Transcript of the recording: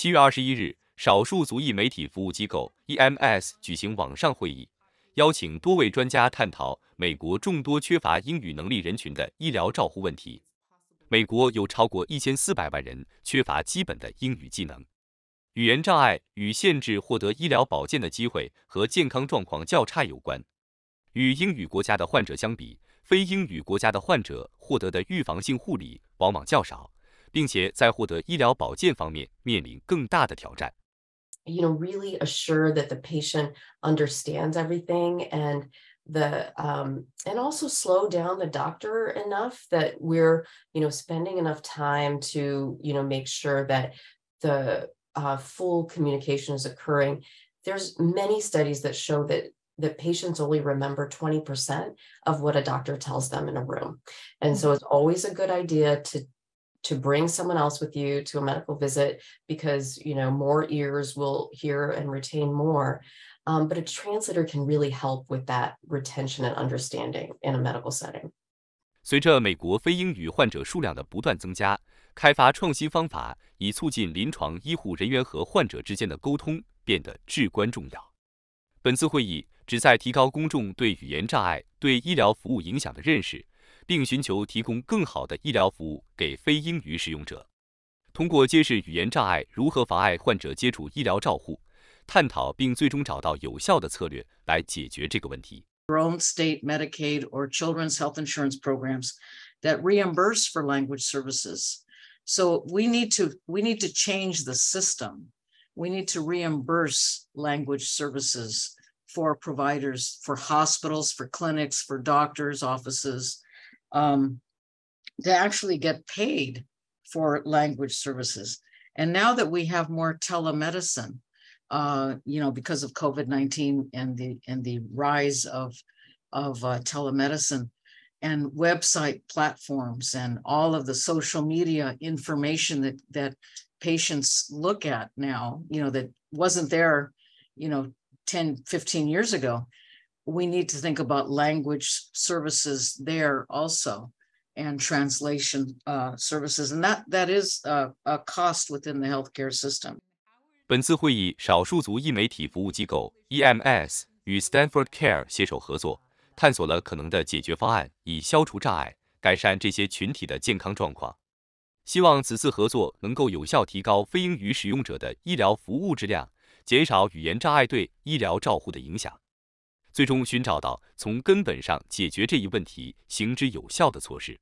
七月二十一日，少数族裔媒体服务机构 EMS 举行网上会议，邀请多位专家探讨美国众多缺乏英语能力人群的医疗照护问题。美国有超过一千四百万人缺乏基本的英语技能。语言障碍与限制获得医疗保健的机会和健康状况较差有关。与英语国家的患者相比，非英语国家的患者获得的预防性护理往往较少，并且在获得医疗保健方面面临更大的挑战。You know, really assure that the patient understands everything and the um, and also slow down the doctor enough that we're you know spending enough time to you know make sure that the uh, full communication is occurring. There's many studies that show that that patients only remember 20% of what a doctor tells them in a room. And so it's always a good idea to to bring someone else with you to a medical visit because you know more ears will hear and retain more. Um, but a translator can really help with that retention and understanding in a medical setting. 随着美国非英语患者数量的不断增加，开发创新方法以促进临床医护人员和患者之间的沟通变得至关重要。本次会议旨在提高公众对语言障碍对医疗服务影响的认识，并寻求提供更好的医疗服务给非英语使用者。通过揭示语言障碍如何妨碍患者接触医疗照护，探讨并最终找到有效的策略来解决这个问题。own state Medicaid or children's health insurance programs that reimburse for language services. So we need to we need to change the system. We need to reimburse language services for providers, for hospitals, for clinics, for doctors' offices, um, to actually get paid for language services. And now that we have more telemedicine, uh, you know, because of COVID nineteen and the and the rise of of uh, telemedicine and website platforms and all of the social media information that that patients look at now, you know, that wasn't there, you know, 10, 15 years ago. We need to think about language services there also and translation uh, services. And that that is a, a cost within the healthcare system. 本次会议，少数族裔媒体服务机构 EMS 与 Stanford Care 携手合作，探索了可能的解决方案，以消除障碍，改善这些群体的健康状况。希望此次合作能够有效提高非英语使用者的医疗服务质量，减少语言障碍对医疗照护的影响，最终寻找到从根本上解决这一问题、行之有效的措施。